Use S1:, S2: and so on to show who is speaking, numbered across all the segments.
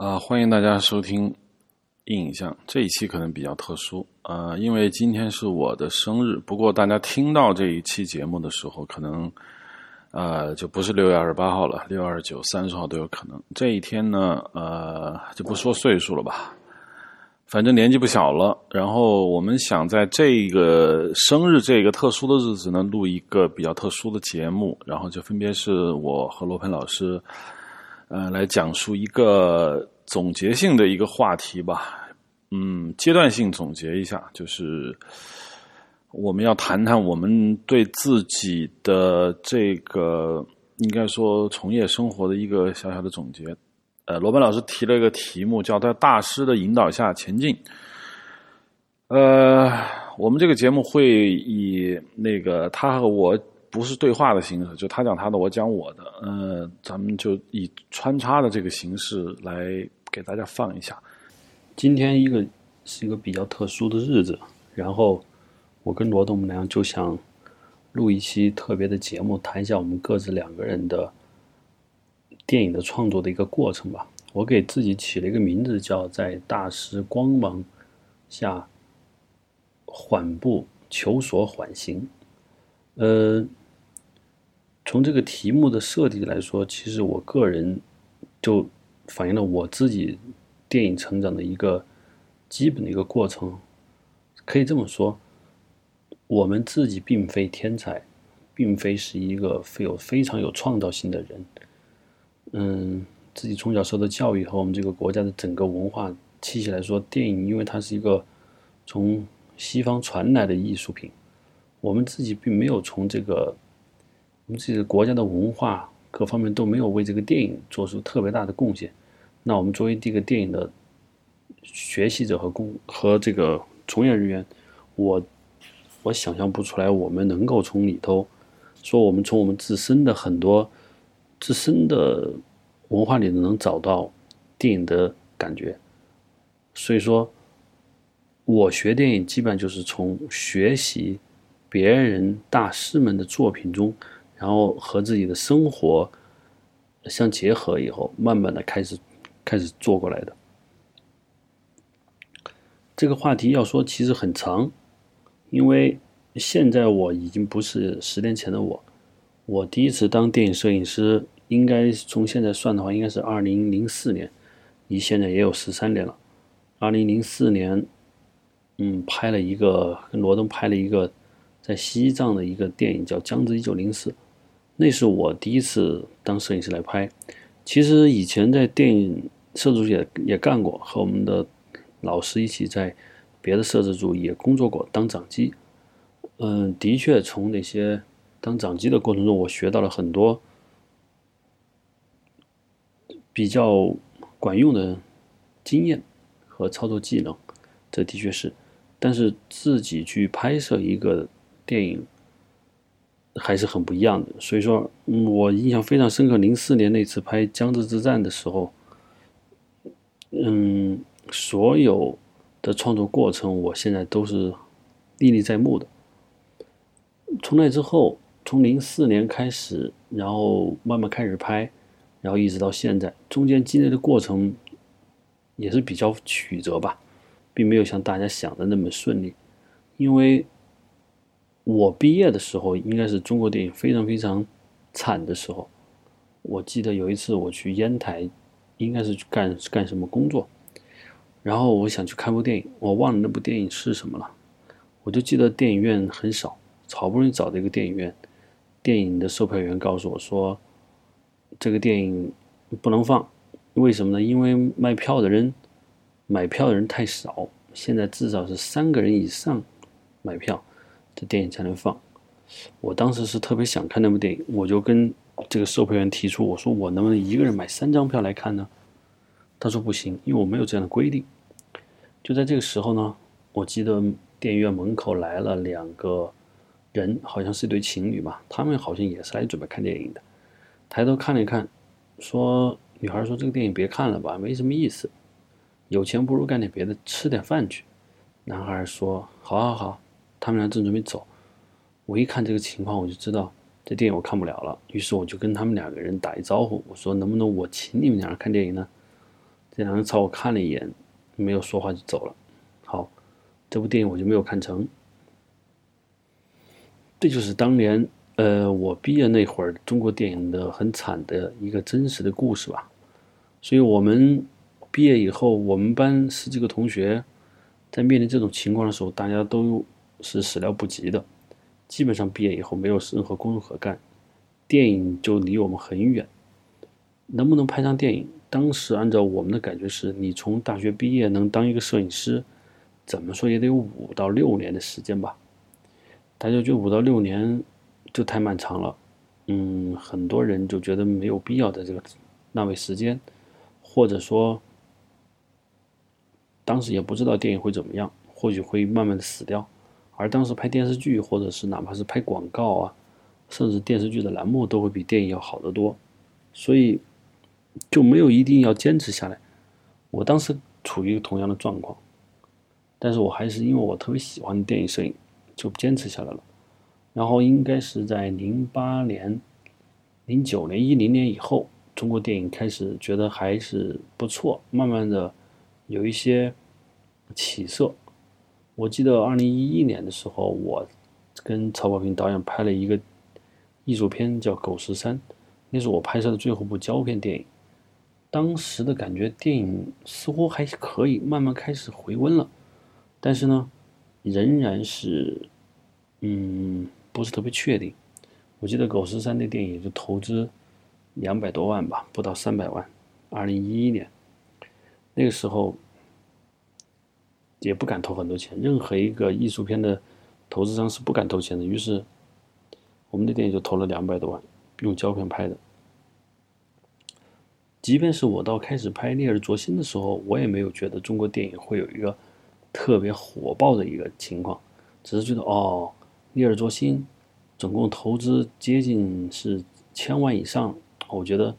S1: 啊，欢迎大家收听印象这一期可能比较特殊啊，因为今天是我的生日。不过大家听到这一期节目的时候，可能呃就不是六月二十八号了，六二九、三十号都有可能。这一天呢，呃就不说岁数了吧，反正年纪不小了。然后我们想在这个生日这个特殊的日子呢，录一个比较特殊的节目，然后就分别是我和罗鹏老师。呃，来讲述一个总结性的一个话题吧。嗯，阶段性总结一下，就是我们要谈谈我们对自己的这个应该说从业生活的一个小小的总结。呃，罗本老师提了一个题目，叫在大师的引导下前进。呃，我们这个节目会以那个他和我。不是对话的形式，就他讲他的，我讲我的。呃，咱们就以穿插的这个形式来给大家放一下。
S2: 今天一个是一个比较特殊的日子，然后我跟罗东良就想录一期特别的节目，谈一下我们各自两个人的电影的创作的一个过程吧。我给自己起了一个名字，叫在大师光芒下缓步求索缓行。呃。从这个题目的设定来说，其实我个人就反映了我自己电影成长的一个基本的一个过程。可以这么说，我们自己并非天才，并非是一个非有非常有创造性的人。嗯，自己从小受的教育和我们这个国家的整个文化气息来说，电影因为它是一个从西方传来的艺术品，我们自己并没有从这个。我们自己的国家的文化各方面都没有为这个电影做出特别大的贡献。那我们作为这个电影的学习者和工和这个从业人员，我我想象不出来我们能够从里头说我们从我们自身的很多自身的文化里头能找到电影的感觉。所以说，我学电影基本就是从学习别人大师们的作品中。然后和自己的生活相结合以后，慢慢的开始开始做过来的。这个话题要说其实很长，因为现在我已经不是十年前的我。我第一次当电影摄影师，应该从现在算的话，应该是二零零四年，离现在也有十三年了。二零零四年，嗯，拍了一个跟罗登拍了一个在西藏的一个电影，叫《江浙一九零四》。那是我第一次当摄影师来拍。其实以前在电影摄制组也也干过，和我们的老师一起在别的摄制组也工作过，当掌机。嗯，的确从那些当掌机的过程中，我学到了很多比较管用的经验和操作技能，这的确是。但是自己去拍摄一个电影。还是很不一样的，所以说，我印象非常深刻。零四年那次拍江浙之战的时候，嗯，所有的创作过程，我现在都是历历在目的。从那之后，从零四年开始，然后慢慢开始拍，然后一直到现在，中间经历的过程也是比较曲折吧，并没有像大家想的那么顺利，因为。我毕业的时候，应该是中国电影非常非常惨的时候。我记得有一次我去烟台，应该是去干干什么工作，然后我想去看部电影，我忘了那部电影是什么了。我就记得电影院很少，好不容易找到一个电影院，电影的售票员告诉我说，这个电影不能放，为什么呢？因为卖票的人买票的人太少，现在至少是三个人以上买票。这电影才能放。我当时是特别想看那部电影，我就跟这个售票员提出，我说我能不能一个人买三张票来看呢？他说不行，因为我没有这样的规定。就在这个时候呢，我记得电影院门口来了两个人，好像是一对情侣吧，他们好像也是来准备看电影的。抬头看了一看，说女孩说这个电影别看了吧，没什么意思，有钱不如干点别的，吃点饭去。男孩说好好好。他们俩正准备走，我一看这个情况，我就知道这电影我看不了了。于是我就跟他们两个人打一招呼，我说：“能不能我请你们俩看电影呢？”这两人朝我看了一眼，没有说话就走了。好，这部电影我就没有看成。这就是当年，呃，我毕业那会儿中国电影的很惨的一个真实的故事吧。所以，我们毕业以后，我们班十几个同学，在面临这种情况的时候，大家都是始料不及的。基本上毕业以后没有任何工作可干，电影就离我们很远。能不能拍上电影？当时按照我们的感觉是，你从大学毕业能当一个摄影师，怎么说也得有五到六年的时间吧。大家觉得五到六年就太漫长了，嗯，很多人就觉得没有必要在这个浪费时间。或者说，当时也不知道电影会怎么样，或许会慢慢的死掉。而当时拍电视剧，或者是哪怕是拍广告啊，甚至电视剧的栏目都会比电影要好得多，所以就没有一定要坚持下来。我当时处于同样的状况，但是我还是因为我特别喜欢电影摄影，就坚持下来了。然后应该是在零八年、零九年、一零年以后。中国电影开始觉得还是不错，慢慢的有一些起色。我记得二零一一年的时候，我跟曹保平导演拍了一个艺术片，叫《狗十三》，那是我拍摄的最后部胶片电影。当时的感觉，电影似乎还可以，慢慢开始回温了。但是呢，仍然是嗯，不是特别确定。我记得《狗十三》那电影就投资。两百多万吧，不到三百万。二零一一年，那个时候也不敢投很多钱，任何一个艺术片的投资商是不敢投钱的。于是，我们的电影就投了两百多万，用胶片拍的。即便是我到开始拍《烈日灼心》的时候，我也没有觉得中国电影会有一个特别火爆的一个情况，只是觉得哦，《烈日灼心》总共投资接近是千万以上。我觉得，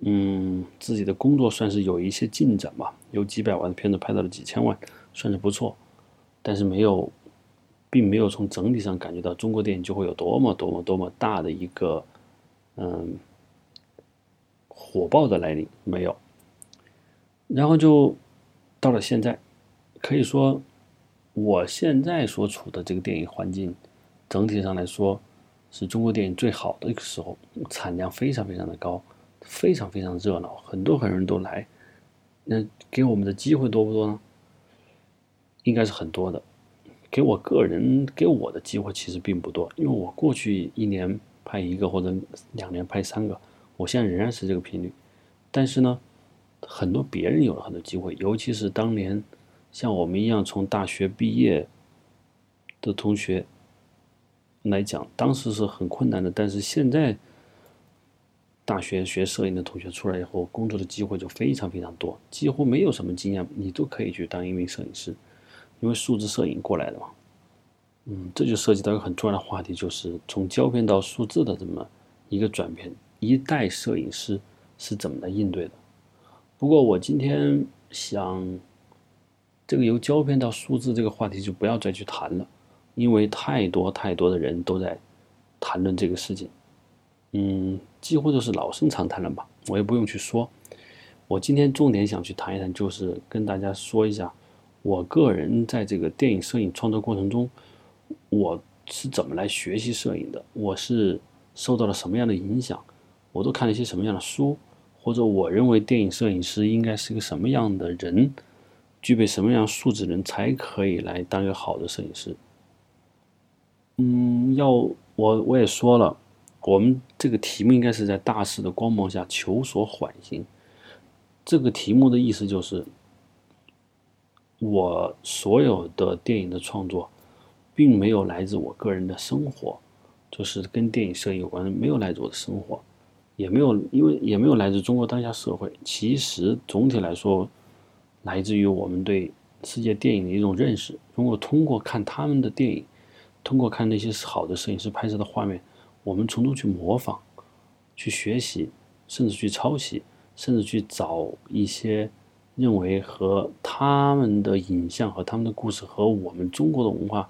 S2: 嗯，自己的工作算是有一些进展吧，有几百万的片子拍到了几千万，算是不错。但是没有，并没有从整体上感觉到中国电影就会有多么多么多么大的一个，嗯，火爆的来临，没有。然后就到了现在，可以说，我现在所处的这个电影环境，整体上来说。是中国电影最好的一个时候，产量非常非常的高，非常非常热闹，很多很多人都来。那给我们的机会多不多呢？应该是很多的。给我个人给我的机会其实并不多，因为我过去一年拍一个或者两年拍三个，我现在仍然是这个频率。但是呢，很多别人有了很多机会，尤其是当年像我们一样从大学毕业的同学。来讲，当时是很困难的，但是现在大学学摄影的同学出来以后，工作的机会就非常非常多，几乎没有什么经验，你都可以去当一名摄影师，因为数字摄影过来的嘛。嗯，这就涉及到一个很重要的话题，就是从胶片到数字的这么一个转变，一代摄影师是怎么来应对的。不过我今天想，这个由胶片到数字这个话题就不要再去谈了。因为太多太多的人都在谈论这个事情，嗯，几乎都是老生常谈了吧，我也不用去说。我今天重点想去谈一谈，就是跟大家说一下，我个人在这个电影摄影创作过程中，我是怎么来学习摄影的，我是受到了什么样的影响，我都看了一些什么样的书，或者我认为电影摄影师应该是一个什么样的人，具备什么样素质人才可以来当一个好的摄影师。嗯，要我我也说了，我们这个题目应该是在大势的光芒下求索缓行。这个题目的意思就是，我所有的电影的创作，并没有来自我个人的生活，就是跟电影摄影有关的，没有来自我的生活，也没有因为也没有来自中国当下社会。其实总体来说，来自于我们对世界电影的一种认识。如果通过看他们的电影，通过看那些好的摄影师拍摄的画面，我们从中去模仿、去学习，甚至去抄袭，甚至去找一些认为和他们的影像和他们的故事和我们中国的文化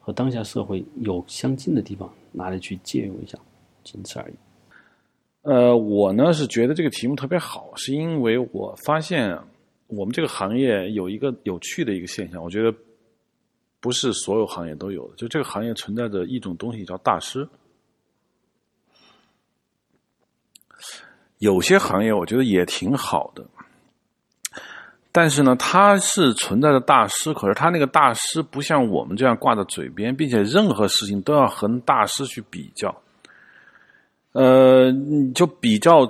S2: 和当下社会有相近的地方，拿来去借用一下，仅此而已。
S1: 呃，我呢是觉得这个题目特别好，是因为我发现我们这个行业有一个有趣的一个现象，我觉得不是所有行业都有的，就这个行业存在着一种东西叫大师。有些行业我觉得也挺好的，但是呢，他是存在着大师，可是他那个大师不像我们这样挂在嘴边，并且任何事情都要和大师去比较。呃，就比较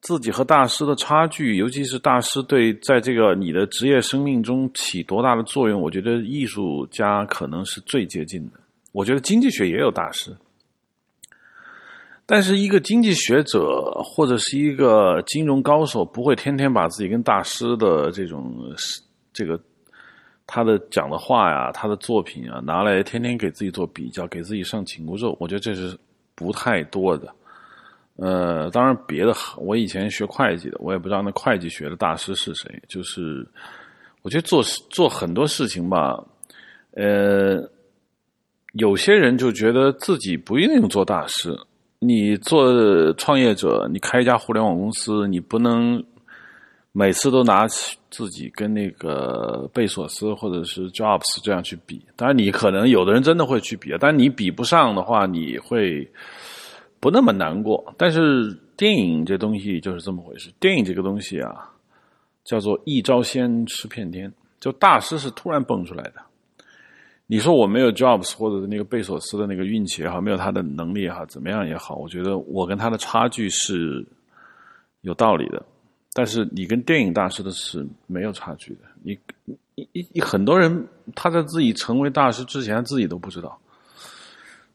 S1: 自己和大师的差距，尤其是大师对在这个你的职业生命中起多大的作用，我觉得艺术家可能是最接近的。我觉得经济学也有大师，但是一个经济学者或者是一个金融高手，不会天天把自己跟大师的这种这个他的讲的话呀、他的作品啊拿来天天给自己做比较，给自己上紧箍咒。我觉得这是。不太多的，呃，当然别的，我以前学会计的，我也不知道那会计学的大师是谁。就是我觉得做做很多事情吧，呃，有些人就觉得自己不一定做大师。你做创业者，你开一家互联网公司，你不能每次都拿起自己跟那个贝索斯或者是 Jobs 这样去比。当然，你可能有的人真的会去比，但你比不上的话，你会不那么难过。但是电影这东西就是这么回事。电影这个东西啊，叫做一招鲜吃遍天，就大师是突然蹦出来的。你说我没有 Jobs 或者是那个贝索斯的那个运气也好，没有他的能力也好，怎么样也好，我觉得我跟他的差距是有道理的。但是你跟电影大师的是没有差距的。你一一很多人他在自己成为大师之前，自己都不知道。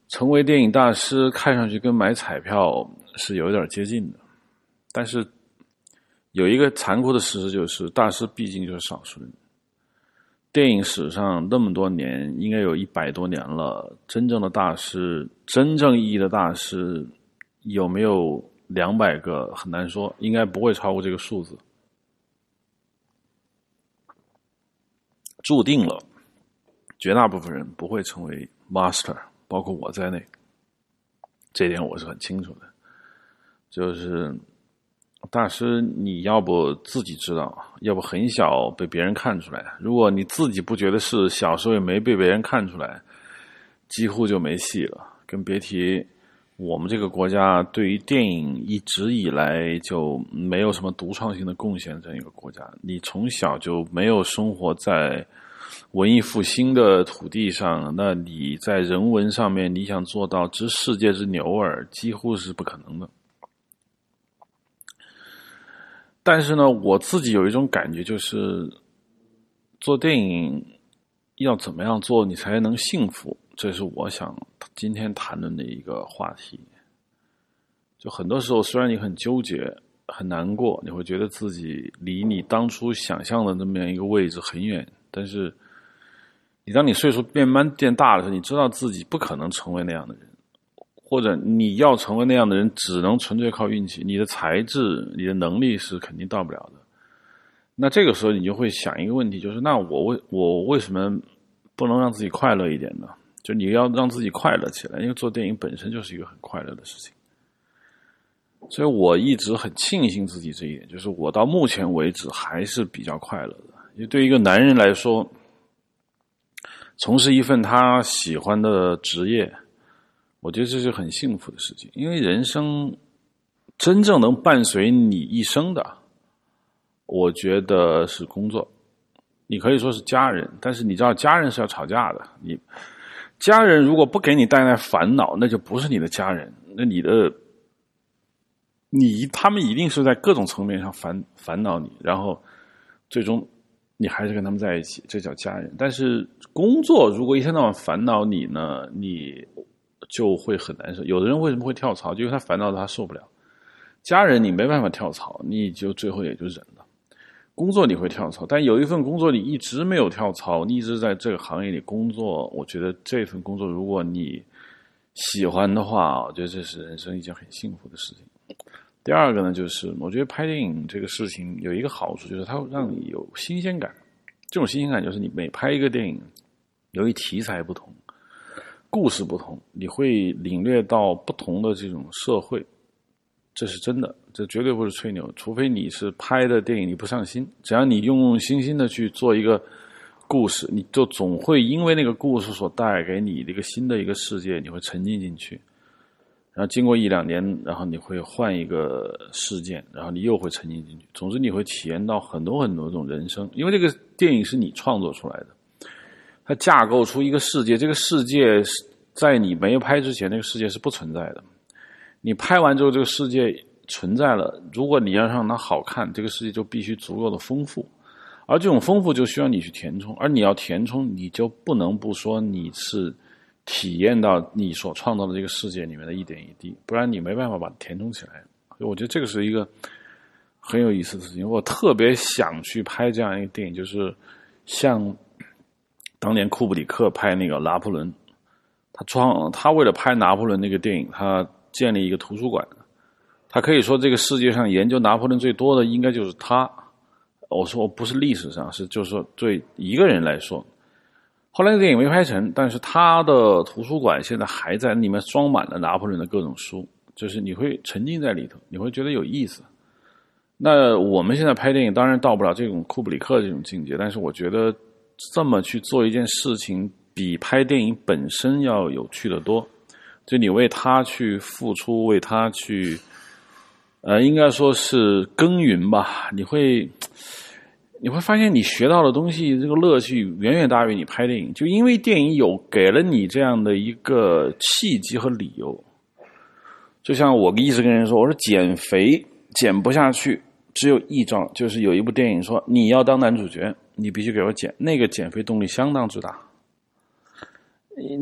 S1: 成为电影大师看上去跟买彩票是有一点接近的，但是有一个残酷的事实就是，大师毕竟就是少数人。电影史上那么多年，应该有一百多年了。真正的大师，真正意义的大师，有没有两百个？很难说，应该不会超过这个数字。注定了，绝大部分人不会成为 master，包括我在内。这点我是很清楚的，就是。大师，你要不自己知道，要不很小被别人看出来。如果你自己不觉得是，小时候也没被别人看出来，几乎就没戏了。更别提我们这个国家对于电影一直以来就没有什么独创性的贡献这样一个国家。你从小就没有生活在文艺复兴的土地上，那你在人文上面你想做到知世界之牛耳，几乎是不可能的。但是呢，我自己有一种感觉，就是做电影要怎么样做你才能幸福？这是我想今天谈论的一个话题。就很多时候，虽然你很纠结、很难过，你会觉得自己离你当初想象的那么样一个位置很远，但是你当你岁数变慢变大的时候，你知道自己不可能成为那样的人。或者你要成为那样的人，只能纯粹靠运气。你的才智、你的能力是肯定到不了的。那这个时候，你就会想一个问题，就是那我为我为什么不能让自己快乐一点呢？就你要让自己快乐起来，因为做电影本身就是一个很快乐的事情。所以我一直很庆幸自己这一点，就是我到目前为止还是比较快乐的。因为对于一个男人来说，从事一份他喜欢的职业。我觉得这是很幸福的事情，因为人生真正能伴随你一生的，我觉得是工作。你可以说是家人，但是你知道家人是要吵架的。你家人如果不给你带来烦恼，那就不是你的家人。那你的你他们一定是在各种层面上烦烦恼你，然后最终你还是跟他们在一起，这叫家人。但是工作如果一天到晚烦恼你呢，你。就会很难受。有的人为什么会跳槽？就因为他烦躁的他受不了。家人你没办法跳槽，你就最后也就忍了。工作你会跳槽，但有一份工作你一直没有跳槽，你一直在这个行业里工作。我觉得这份工作如果你喜欢的话，我觉得这是人生一件很幸福的事情。第二个呢，就是我觉得拍电影这个事情有一个好处，就是它会让你有新鲜感。这种新鲜感就是你每拍一个电影，由于题材不同。故事不同，你会领略到不同的这种社会，这是真的，这绝对不是吹牛。除非你是拍的电影你不上心，只要你用用心心的去做一个故事，你就总会因为那个故事所带给你的一个新的一个世界，你会沉浸进去。然后经过一两年，然后你会换一个事件，然后你又会沉浸进去。总之，你会体验到很多很多种人生，因为这个电影是你创作出来的，它架构出一个世界，这个世界是在你没有拍之前，那个世界是不存在的。你拍完之后，这个世界存在了。如果你要让它好看，这个世界就必须足够的丰富，而这种丰富就需要你去填充。而你要填充，你就不能不说你是体验到你所创造的这个世界里面的一点一滴，不然你没办法把它填充起来。所以我觉得这个是一个很有意思的事情。我特别想去拍这样一个电影，就是像当年库布里克拍那个《拿破仑》，他创他为了拍拿破仑那个电影，他。建立一个图书馆，他可以说这个世界上研究拿破仑最多的应该就是他。我说不是历史上，是就是说对一个人来说。后来那电影没拍成，但是他的图书馆现在还在，里面装满了拿破仑的各种书，就是你会沉浸在里头，你会觉得有意思。那我们现在拍电影当然到不了这种库布里克这种境界，但是我觉得这么去做一件事情，比拍电影本身要有趣的多。就你为他去付出，为他去，呃，应该说是耕耘吧。你会，你会发现你学到的东西，这个乐趣远远大于你拍电影。就因为电影有给了你这样的一个契机和理由。就像我一直跟人说，我说减肥减不下去，只有一招，就是有一部电影说你要当男主角，你必须给我减。那个减肥动力相当之大。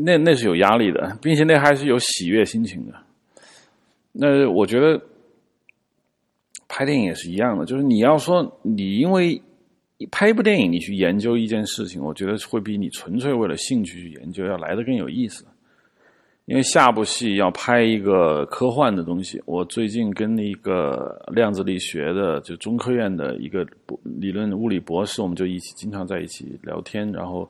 S1: 那那是有压力的，并且那还是有喜悦心情的。那我觉得拍电影也是一样的，就是你要说你因为拍一部电影，你去研究一件事情，我觉得会比你纯粹为了兴趣去研究要来的更有意思。因为下部戏要拍一个科幻的东西，我最近跟一个量子力学的，就中科院的一个理论物理博士，我们就一起经常在一起聊天，然后。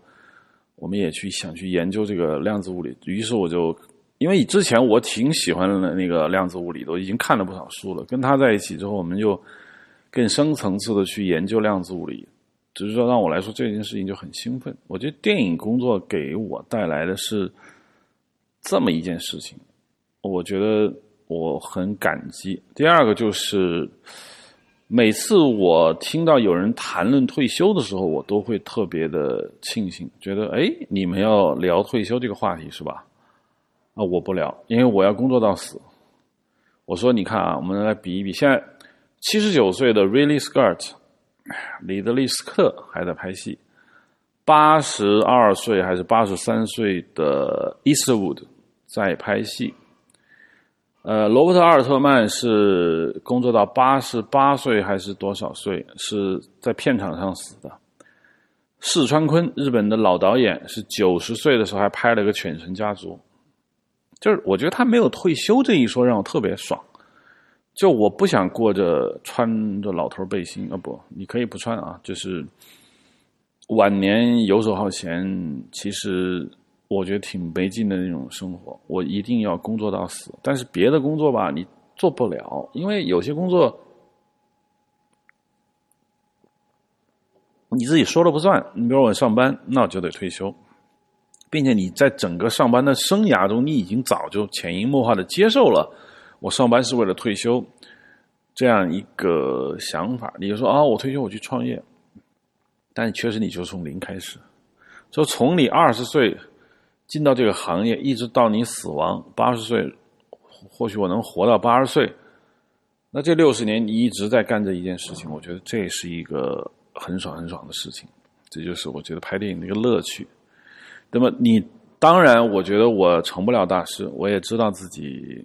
S1: 我们也去想去研究这个量子物理，于是我就，因为之前我挺喜欢的那个量子物理，都已经看了不少书了。跟他在一起之后，我们就更深层次的去研究量子物理。只是说让我来说这件事情就很兴奋。我觉得电影工作给我带来的是这么一件事情，我觉得我很感激。第二个就是。每次我听到有人谈论退休的时候，我都会特别的庆幸，觉得哎，你们要聊退休这个话题是吧？啊，我不聊，因为我要工作到死。我说，你看啊，我们来比一比，现在七十九岁的 Ridley Scott，里德利斯克还在拍戏，八十二岁还是八十三岁的 Eastwood 在拍戏。呃，罗伯特·阿尔特曼是工作到八十八岁还是多少岁？是在片场上死的。四川坤，日本的老导演，是九十岁的时候还拍了个《犬神家族》。就是我觉得他没有退休这一说让我特别爽。就我不想过着穿着老头背心啊，不，你可以不穿啊，就是晚年游手好闲，其实。我觉得挺没劲的那种生活，我一定要工作到死。但是别的工作吧，你做不了，因为有些工作你自己说了不算。你比如我上班，那我就得退休，并且你在整个上班的生涯中，你已经早就潜移默化的接受了我上班是为了退休这样一个想法。你就说啊，我退休我去创业，但确实你就从零开始，就从你二十岁。进到这个行业，一直到你死亡八十岁，或许我能活到八十岁，那这六十年你一直在干这一件事情，我觉得这是一个很爽很爽的事情。这就是我觉得拍电影的一个乐趣。那么你当然，我觉得我成不了大师，我也知道自己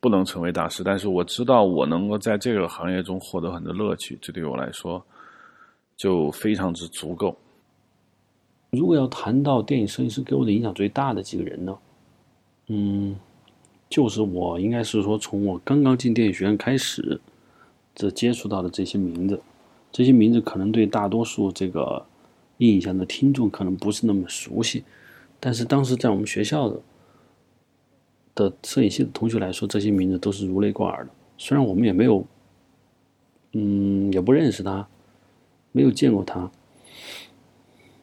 S1: 不能成为大师，但是我知道我能够在这个行业中获得很多乐趣，这对我来说就非常之足够。
S2: 如果要谈到电影摄影师给我的影响最大的几个人呢？嗯，就是我应该是说从我刚刚进电影学院开始，这接触到的这些名字，这些名字可能对大多数这个印象的听众可能不是那么熟悉，但是当时在我们学校的的摄影系的同学来说，这些名字都是如雷贯耳的。虽然我们也没有，嗯，也不认识他，没有见过他，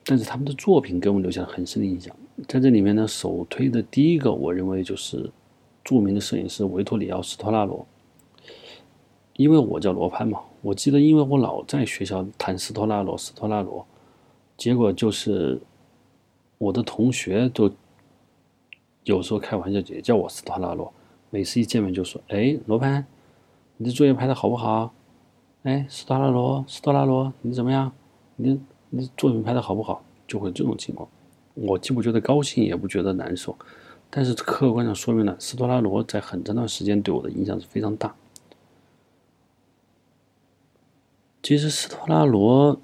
S2: 但是他们的作品给我们留下了很深的印象。在这里面呢，首推的第一个，我认为就是著名的摄影师维托里奥·斯托拉罗。因为我叫罗潘嘛，我记得，因为我老在学校谈斯托拉罗，斯托拉罗，结果就是我的同学都有时候开玩笑也叫我斯托拉罗，每次一见面就说：“哎，罗潘，你的作业拍的好不好？哎，斯托拉罗，斯托拉罗，你怎么样？你你作品拍的好不好？”就会这种情况。我既不觉得高兴，也不觉得难受，但是客观上说明了斯托拉罗在很长段时间对我的影响是非常大。其实斯托拉罗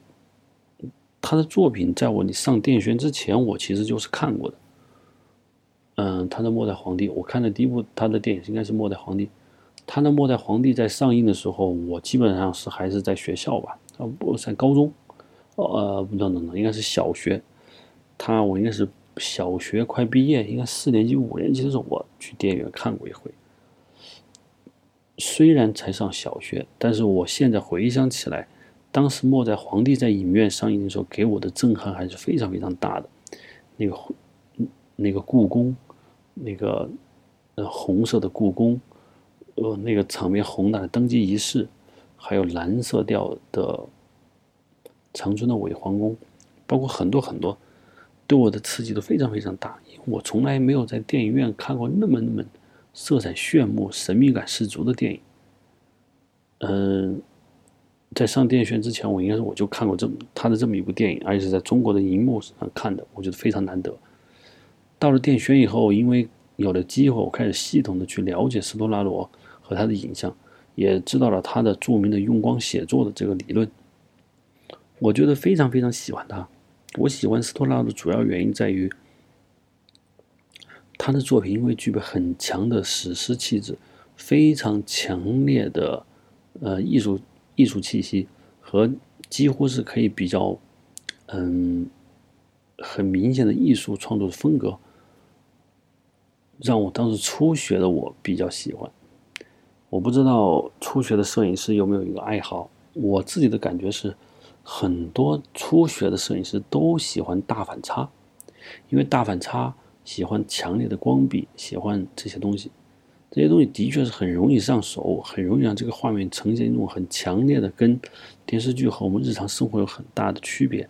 S2: 他的作品，在我你上电影学院之前，我其实就是看过的。嗯，他的《末代皇帝》，我看的第一部他的电影应该是《末代皇帝》。他的《末代皇帝》在上映的时候，我基本上是还是在学校吧，啊，不在高中，呃，不等等等，应该是小学。他我应该是小学快毕业，应该四年级五年级的时候，我去电影院看过一回。虽然才上小学，但是我现在回想起来，当时《末代皇帝》在影院上映的时候，给我的震撼还是非常非常大的。那个，那个故宫，那个，呃，红色的故宫，呃，那个场面宏大的登基仪式，还有蓝色调的长春的伪皇宫，包括很多很多，对我的刺激都非常非常大。因为我从来没有在电影院看过那么那么。色彩炫目、神秘感十足的电影。嗯，在上电影院之前，我应该是我就看过这么他的这么一部电影，而且是在中国的荧幕上看的，我觉得非常难得。到了电影院以后，因为有了机会，我开始系统的去了解斯托拉罗和他的影像，也知道了他的著名的用光写作的这个理论。我觉得非常非常喜欢他。我喜欢斯托拉的主要原因在于。他的作品因为具备很强的史诗气质，非常强烈的呃艺术艺术气息和几乎是可以比较嗯很明显的艺术创作风格，让我当时初学的我比较喜欢。我不知道初学的摄影师有没有一个爱好，我自己的感觉是，很多初学的摄影师都喜欢大反差，因为大反差。喜欢强烈的光比，喜欢这些东西，这些东西的确是很容易上手，很容易让这个画面呈现一种很强烈的，跟电视剧和我们日常生活有很大的区别，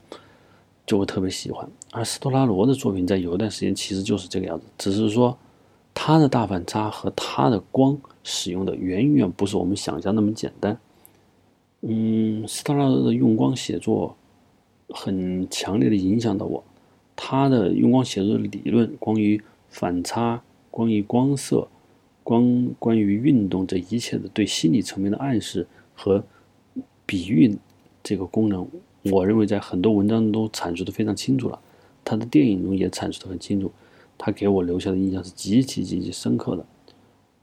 S2: 就会特别喜欢。而斯托拉罗的作品在有一段时间其实就是这个样子，只是说他的大反差和他的光使用的远远不是我们想象那么简单。嗯，斯特拉罗的用光写作很强烈的影响到我。他的用光写作的理论，关于反差、关于光色、光关于运动这一切的对心理层面的暗示和比喻这个功能，我认为在很多文章中都阐述的非常清楚了。他的电影中也阐述的很清楚，他给我留下的印象是极其极其深刻的。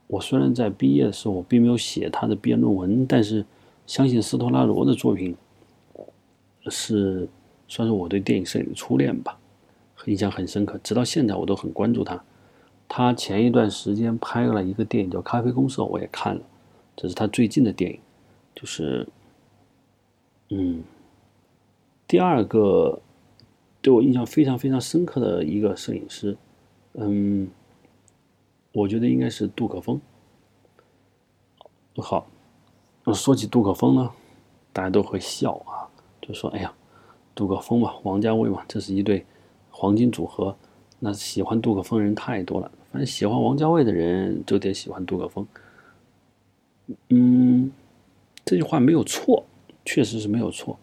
S2: 我虽然在毕业的时候我并没有写他的毕业论文，但是相信斯托拉罗的作品是算是我对电影摄影的初恋吧。印象很深刻，直到现在我都很关注他。他前一段时间拍了一个电影叫《咖啡公社》，我也看了，这是他最近的电影。就是，嗯，第二个对我印象非常非常深刻的一个摄影师，嗯，我觉得应该是杜可风。好，说起杜可风呢，大家都会笑啊，就说：“哎呀，杜可风嘛，王家卫嘛，这是一对。”黄金组合，那喜欢杜可风人太多了。反正喜欢王家卫的人就得喜欢杜可风。嗯，这句话没有错，确实是没有错。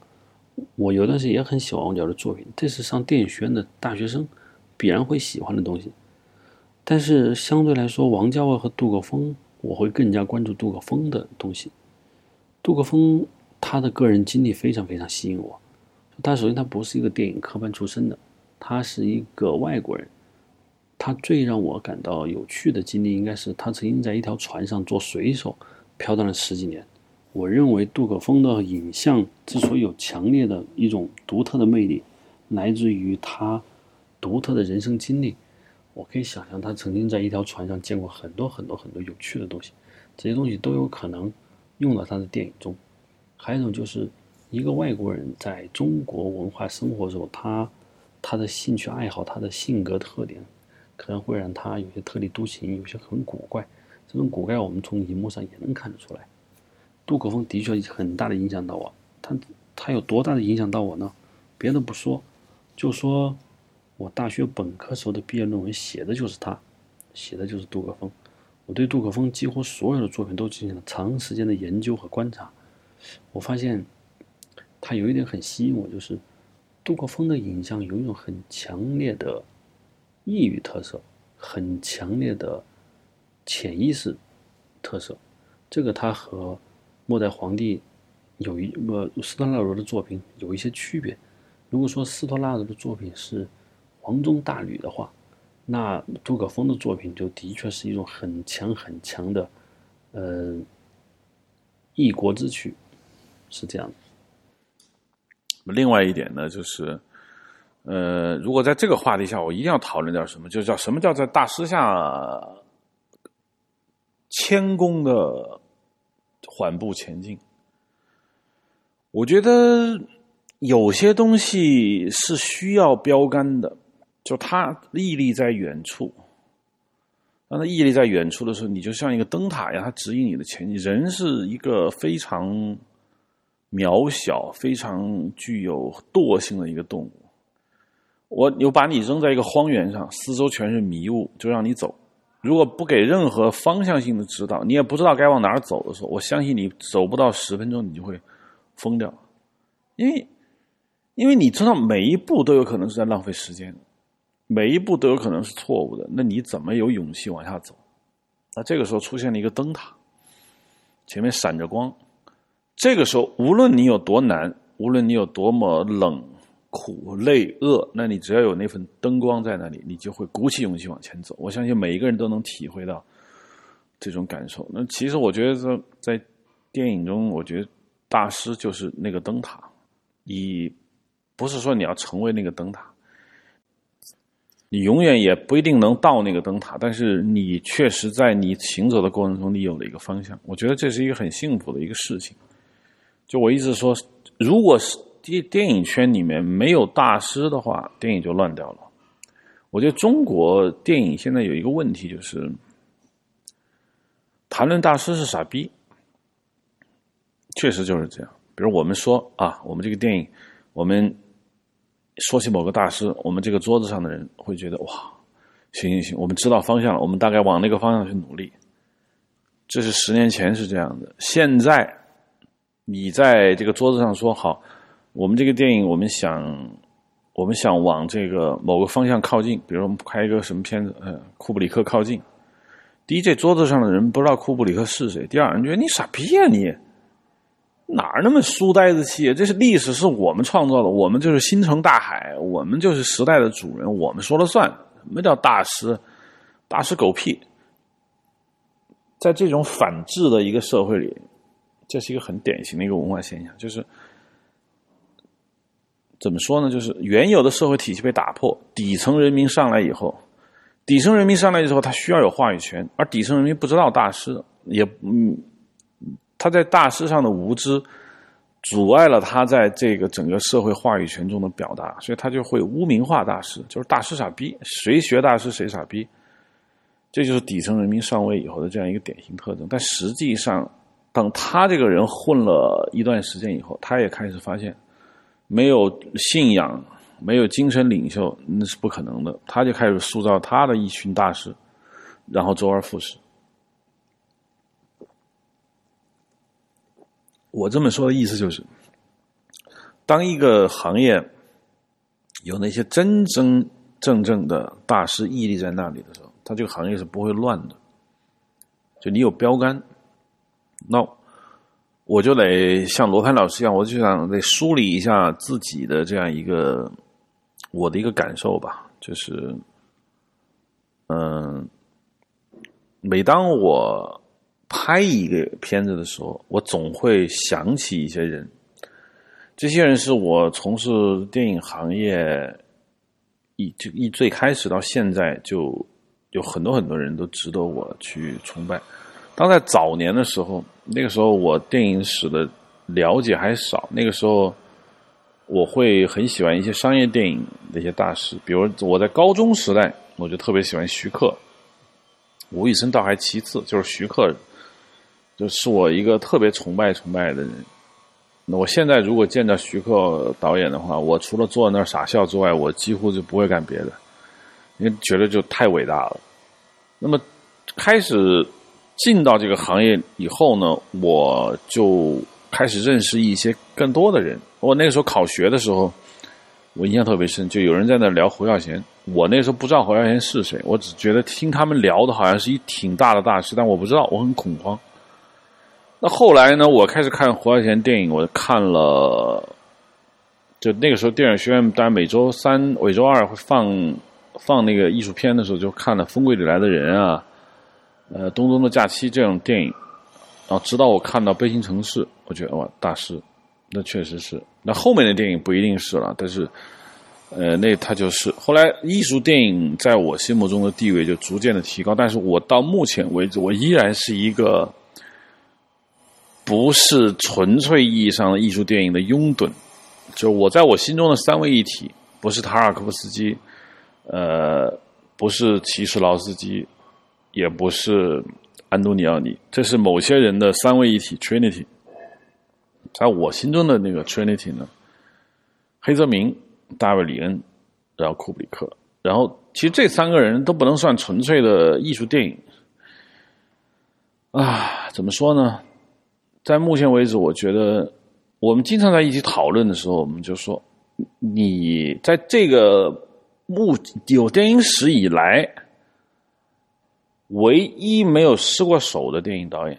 S2: 我有段时间也很喜欢王家卫的作品，这是上电影学院的大学生必然会喜欢的东西。但是相对来说，王家卫和杜可风，我会更加关注杜可风的东西。杜可风他的个人经历非常非常吸引我。他首先他不是一个电影科班出身的。他是一个外国人，他最让我感到有趣的经历，应该是他曾经在一条船上做水手，飘荡了十几年。我认为杜可风的影像之所以有强烈的一种独特的魅力，来自于他独特的人生经历。我可以想象，他曾经在一条船上见过很多很多很多有趣的东西。这些东西都有可能用到他的电影中。还有一种就是一个外国人在中国文化生活的时候，他他的兴趣爱好、他的性格特点，可能会让他有些特立独行，有些很古怪。这种古怪，我们从荧幕上也能看得出来。杜可风的确很大的影响到我，他他有多大的影响到我呢？别的不说，就说我大学本科时候的毕业论文写的就是他，写的就是杜可风。我对杜可风几乎所有的作品都进行了长时间的研究和观察。我发现他有一点很吸引我，就是杜可风的影像有一种很强烈的异域特色，很强烈的潜意识特色。这个他和末代皇帝有一呃斯托纳罗的作品有一些区别。如果说斯托纳罗的作品是黄钟大吕的话，那杜可风的作品就的确是一种很强很强的呃异国之曲。是这样的。
S1: 另外一点呢，就是，呃，如果在这个话题下，我一定要讨论点什么，就叫什么叫在大师下谦恭的缓步前进。我觉得有些东西是需要标杆的，就他屹立在远处。当他屹立在远处的时候，你就像一个灯塔一样，它指引你的前进。人是一个非常。渺小、非常具有惰性的一个动物。我有把你扔在一个荒原上，四周全是迷雾，就让你走。如果不给任何方向性的指导，你也不知道该往哪儿走的时候，我相信你走不到十分钟，你就会疯掉。因为，因为你知道每一步都有可能是在浪费时间，每一步都有可能是错误的。那你怎么有勇气往下走？那这个时候出现了一个灯塔，前面闪着光。这个时候，无论你有多难，无论你有多么冷、苦、累、饿，那你只要有那份灯光在那里，你就会鼓起勇气往前走。我相信每一个人都能体会到这种感受。那其实我觉得，在在电影中，我觉得大师就是那个灯塔。你不是说你要成为那个灯塔，你永远也不一定能到那个灯塔，但是你确实在你行走的过程中，你有了一个方向。我觉得这是一个很幸福的一个事情。就我一直说，如果是电电影圈里面没有大师的话，电影就乱掉了。我觉得中国电影现在有一个问题，就是谈论大师是傻逼，确实就是这样。比如我们说啊，我们这个电影，我们说起某个大师，我们这个桌子上的人会觉得哇，行行行，我们知道方向了，我们大概往那个方向去努力。这是十年前是这样的，现在。你在这个桌子上说好，我们这个电影，我们想，我们想往这个某个方向靠近，比如我们拍一个什么片子，呃，库布里克靠近。第一，这桌子上的人不知道库布里克是谁；第二，人觉得你傻逼啊，你哪儿那么书呆子气？这是历史，是我们创造的，我们就是星辰大海，我们就是时代的主人，我们说了算。什么叫大师？大师狗屁！在这种反智的一个社会里。这是一个很典型的一个文化现象，就是怎么说呢？就是原有的社会体系被打破，底层人民上来以后，底层人民上来之后，他需要有话语权，而底层人民不知道大师，也嗯，他在大师上的无知，阻碍了他在这个整个社会话语权中的表达，所以他就会污名化大师，就是大师傻逼，谁学大师谁傻逼，这就是底层人民上位以后的这样一个典型特征。但实际上，等他这个人混了一段时间以后，他也开始发现，没有信仰、没有精神领袖那是不可能的。他就开始塑造他的一群大师，然后周而复始。我这么说的意思就是，当一个行业有那些真真正正的大师屹立在那里的时候，他这个行业是不会乱的。就你有标杆。那我就得像罗盘老师一样，我就想得梳理一下自己的这样一个我的一个感受吧。就是，嗯，每当我拍一个片子的时候，我总会想起一些人。这些人是我从事电影行业一就一最开始到现在，就有很多很多人都值得我去崇拜。当在早年的时候，那个时候我电影史的了解还少，那个时候我会很喜欢一些商业电影的一些大师，比如我在高中时代，我就特别喜欢徐克，吴宇森倒还其次，就是徐克，就是我一个特别崇拜崇拜的人。那我现在如果见到徐克导演的话，我除了坐在那儿傻笑之外，我几乎就不会干别的，因为觉得就太伟大了。那么开始进到这个行业以后呢，我就开始认识一些更多的人。我那个时候考学的时候，我印象特别深，就有人在那聊侯孝贤。我那时候不知道侯孝贤是谁，我只觉得听他们聊的好像是一挺大的大师，但我不知道，我很恐慌。那后来呢？我开始看胡孝贤电影，我看了，就那个时候电影学院，当然每周三、每周二会放放那个艺术片的时候，就看了《风柜里来的人》啊，呃，《东东的假期》这种电影，然后直到我看到《悲情城市》，我觉得哇，大师，那确实是。那后面的电影不一定是了，但是，呃，那他就是。后来艺术电影在我心目中的地位就逐渐的提高，但是我到目前为止，我依然是一个。不是纯粹意义上的艺术电影的拥趸，就我在我心中的三位一体，不是塔尔科夫斯基，呃，不是齐什劳斯基，也不是安东尼奥尼，这是某些人的三位一体 Trinity。在我心中的那个 Trinity 呢，黑泽明、大卫·里恩，然后库布里克，然后其实这三个人都不能算纯粹的艺术电影啊，怎么说呢？在目前为止，我觉得我们经常在一起讨论的时候，我们就说，你在这个目有电影史以来，唯一没有失过手的电影导演，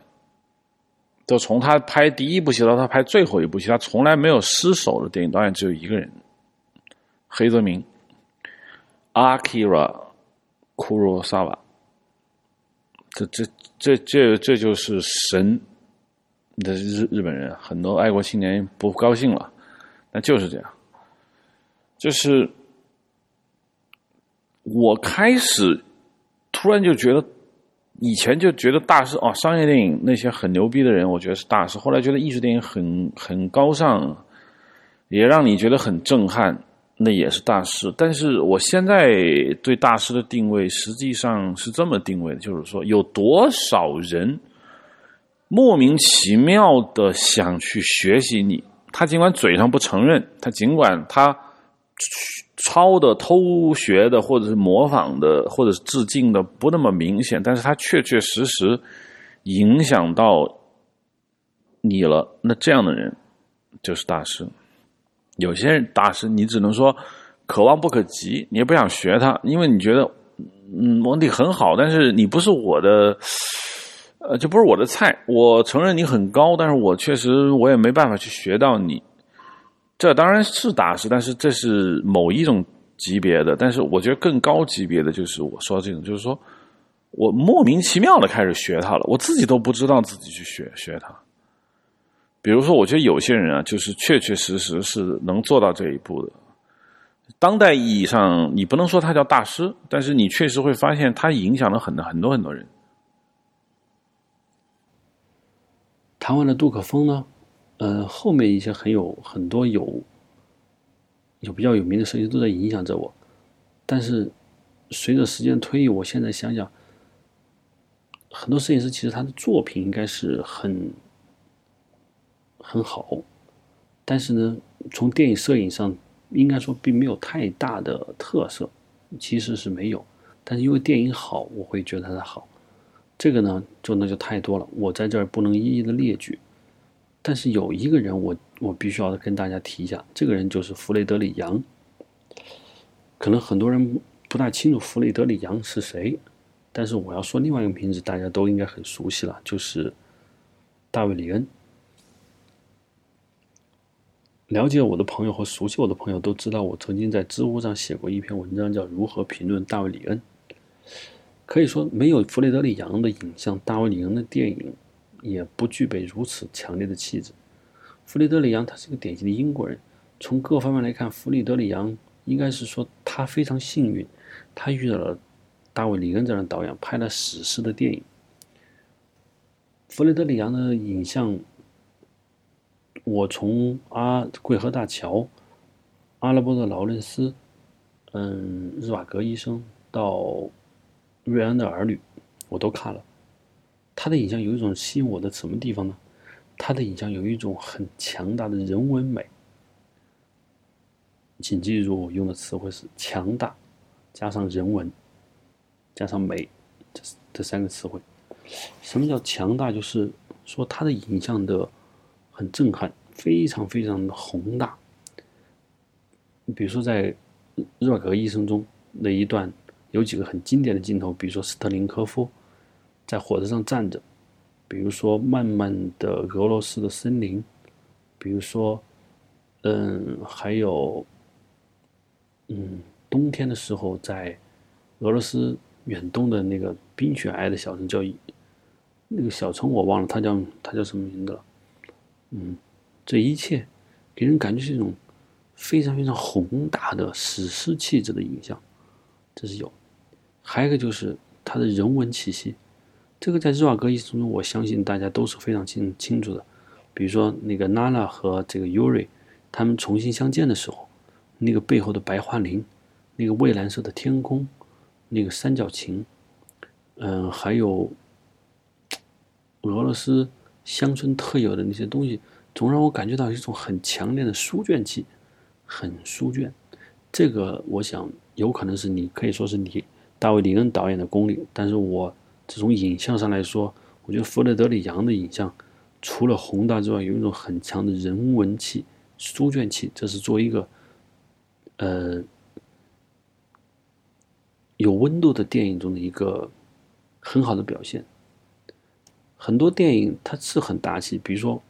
S1: 就从他拍第一部戏到他拍最后一部戏，他从来没有失手的电影导演只有一个人，黑泽明，Akira Kurosawa，这这这这这就是神。的日日本人很多爱国青年不高兴了，那就是这样。就是我开始突然就觉得，以前就觉得大师哦，商业电影那些很牛逼的人，我觉得是大师。后来觉得艺术电影很很高尚，也让你觉得很震撼，那也是大师。但是我现在对大师的定位实际上是这么定位的，就是说有多少人。莫名其妙的想去学习你，他尽管嘴上不承认，他尽管他抄的、偷学的，或者是模仿的，或者是致敬的不那么明显，但是他确确实实影响到你了。那这样的人就是大师。有些人大师，你只能说可望不可及，你也不想学他，因为你觉得嗯，我你很好，但是你不是我的。呃，这不是我的菜。我承认你很高，但是我确实我也没办法去学到你。这当然是大师，但是这是某一种级别的。但是我觉得更高级别的就是我说这种，就是说我莫名其妙的开始学他了，我自己都不知道自己去学学他。比如说，我觉得有些人啊，就是确确实实是能做到这一步的。当代意义上，你不能说他叫大师，但是你确实会发现他影响了很多很多很多人。
S2: 谈完了杜可风呢，呃，后面一些很有很多有有比较有名的摄影师都在影响着我，但是随着时间推移，我现在想想，很多摄影师其实他的作品应该是很很好，但是呢，从电影摄影上应该说并没有太大的特色，其实是没有，但是因为电影好，我会觉得它好。这个呢，就那就太多了，我在这儿不能一一的列举。但是有一个人，我我必须要跟大家提一下，这个人就是弗雷德里杨。可能很多人不大清楚弗雷德里杨是谁，但是我要说另外一个名字，大家都应该很熟悉了，就是大卫里恩。了解我的朋友和熟悉我的朋友都知道，我曾经在知乎上写过一篇文章，叫《如何评论大卫里恩》。可以说，没有弗雷德里杨的影像，大卫里恩的电影也不具备如此强烈的气质。弗雷德里杨他是个典型的英国人，从各方面来看，弗雷德里杨应该是说他非常幸运，他遇到了大卫里恩这样的导演，拍了史诗的电影。弗雷德里扬的影像，我从阿桂河大桥、阿拉伯的劳伦斯、嗯，日瓦格医生到瑞安的儿女，我都看了。他的影像有一种吸引我的什么地方呢？他的影像有一种很强大的人文美。请记住，我用的词汇是强大，加上人文，加上美，这这三个词汇。什么叫强大？就是说他的影像的很震撼，非常非常的宏大。比如说在《日瓦格医生》中那一段，有几个很经典的镜头，比如说斯特林科夫在火车上站着，比如说慢慢的俄罗斯的森林，比如说，嗯，还有，嗯，冬天的时候在俄罗斯远东的那个冰雪皑的小城叫。那个小城我忘了，他叫他叫什么名字了？嗯，这一切给人感觉是一种非常非常宏大的史诗气质的影像，这是有。还有一个就是他的人文气息，这个在日瓦戈一生中，我相信大家都是非常清清楚的。比如说那个娜娜和这个尤瑞他们重新相见的时候，那个背后的白桦林，那个蔚蓝色的天空，那个三角琴，嗯，还有。俄罗斯乡村特有的那些东西，总让我感觉到一种很强烈的书卷气，很书卷。这个我想有可能是你可以说是你大卫·林恩导演的功力，但是我这种影像上来说，我觉得弗雷德里扬的影像除了宏大之外，有一种很强的人文气、书卷气，这是作为一个呃有温度的电影中的一个很好的表现。很多电影它是很大气，比如说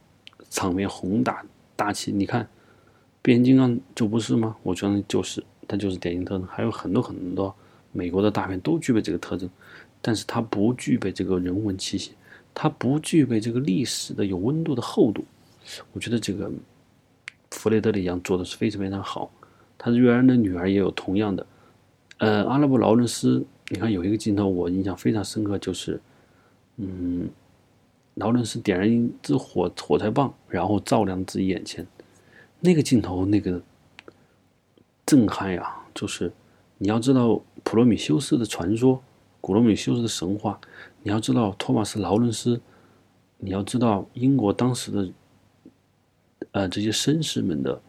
S2: 场面宏大大气。你看《变形金刚》就不是吗？我觉得就是，它就是典型特征。还有很多很多美国的大片都具备这个特征，但是它不具备这个人文气息，它不具备这个历史的有温度的厚度。我觉得这个弗雷德里扬做的是非常非常好。他的瑞安的女儿也有同样的。呃，阿拉伯劳伦斯，你看有一个镜头我印象非常深刻，就是嗯。劳伦斯点燃一支火火柴棒，然后照亮自己眼前，那个镜头，那个震撼呀！就是你要知道普罗米修斯的传说，古罗米修斯的神话，你要知道托马斯劳伦斯，你要知道英国当时的呃这些绅士们的